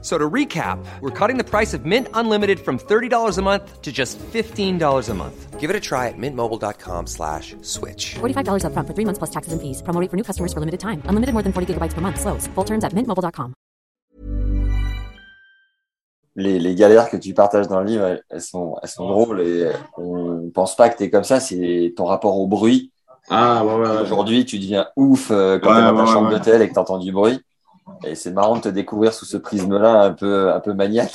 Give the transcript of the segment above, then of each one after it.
So to recap, we're cutting the price of Mint Unlimited from $30 a month to just $15 a month. Give it a try at mintmobile.com slash switch. $45 upfront for three months plus taxes and fees. Promo rate for new customers for limited time. Unlimited more than 40 gigabytes per month. Slows. Full terms at mintmobile.com. les, les galères que tu partages dans le livre, elles, sont, elles sont drôles et on pense pas que tu es comme ça. C'est ton rapport au bruit. Ah, ouais, ouais. ouais. Aujourd'hui, tu deviens ouf euh, quand Ouais, tu es dans ta ouais, chambre ouais. d'hôtel et que tu entends du bruit. Et c'est marrant de te découvrir sous ce prisme-là un peu, un peu maniaque.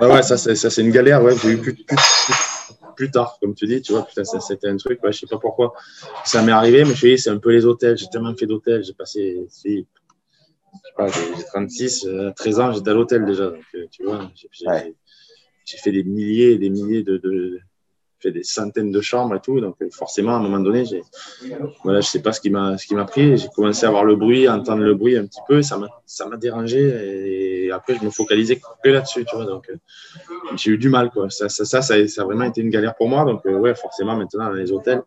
Ouais, ouais, ça, c'est, ça, c'est une galère, ouais, j'ai eu plus, plus, plus, plus tard, comme tu dis, tu vois, putain, c'était un truc, ouais, je sais pas pourquoi. Ça m'est arrivé, mais je dis, c'est un peu les hôtels. J'ai tellement fait d'hôtels, j'ai passé, je sais pas, j'ai j'ai 36, euh, 13 ans, j'étais à l'hôtel déjà, donc, euh, tu vois, j'ai, Ouais. fait des milliers et des milliers de, de, fait des centaines de chambres et tout, donc euh, forcément, à un moment donné, j'ai, voilà, je sais pas ce qui m'a, ce qui m'a pris, j'ai commencé à voir le bruit, à entendre le bruit un petit peu, ça m'a, ça m'a dérangé, et après, je me focalisais que là-dessus, tu vois, donc, euh, j'ai eu du mal quoi. Ça, ça, ça, ça, a- vraiment été une galère pour moi. Donc euh, ouais, forcément maintenant dans les hôtels,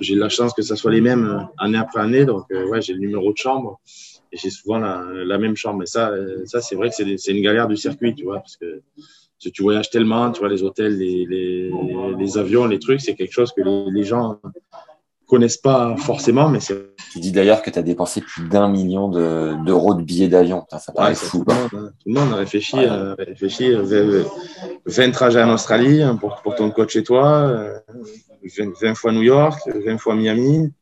j'ai la chance que ça soit les mêmes année après année. Donc ouais, j'ai le numéro de chambre et j'ai souvent la, même chambre. Et ça, ça c'est vrai que c'est c'est une galère du circuit, tu vois, parce que tu, tu voyages tellement, tu vois les hôtels, les, les, les avions, les trucs, c'est quelque chose que les, les gens connaissent pas forcément, mais c'est Tu dis d'ailleurs que tu as dépensé plus d'un million de- d'euros de, billets d'avion. Ça paraît Ouais, fou. tout, quoi. le monde, hein. Tout le monde a réfléchi, Ouais. euh, réfléchi euh, 20, 20 trajets en Australie hein, pour, pour ton coach chez toi, euh, 20, 20 fois New York, 20 fois Miami,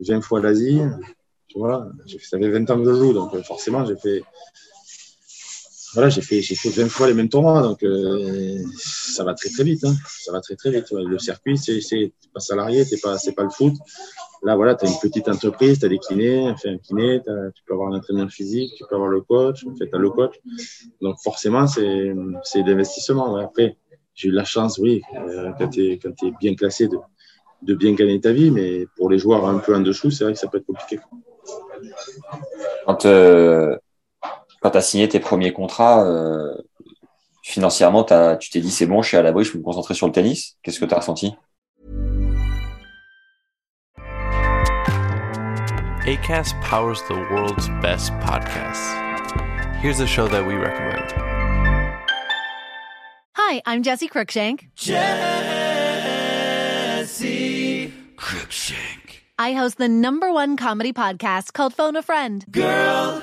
20 fois l'Asie. Tu vois, ça fait 20 ans que je joue, donc euh, forcément, j'ai fait, voilà, j'ai fait, j'ai fait 20 fois les mêmes tournois, donc euh, ça va très très vite. Hein. Ça va très très vite. Le circuit, c'est, c'est pas salarié, t'es pas, c'est pas le foot. Là, voilà, tu as une petite entreprise, tu as des kinés, enfin, un kiné, tu peux avoir un entraîneur physique, tu peux avoir le coach, en fait, tu le coach. Donc, forcément, c'est c'est d'investissement. ouais. Après, j'ai eu la chance, oui, euh, quand tu es, bien classé, de, de bien gagner ta vie, mais pour les joueurs un peu en dessous, c'est vrai que ça peut être compliqué. Quand, euh, quand tu as signé tes premiers contrats, euh, financièrement, tu t'es dit c'est bon, je suis à l'abri, je peux me concentrer sur le tennis. Qu'est-ce que tu as ressenti? ACAST powers the world's best podcasts. Here's a show that we recommend. Hi, I'm Jesse Cruikshank. Jesse Cruikshank. I host the number one comedy podcast called Phone a Friend. Girl,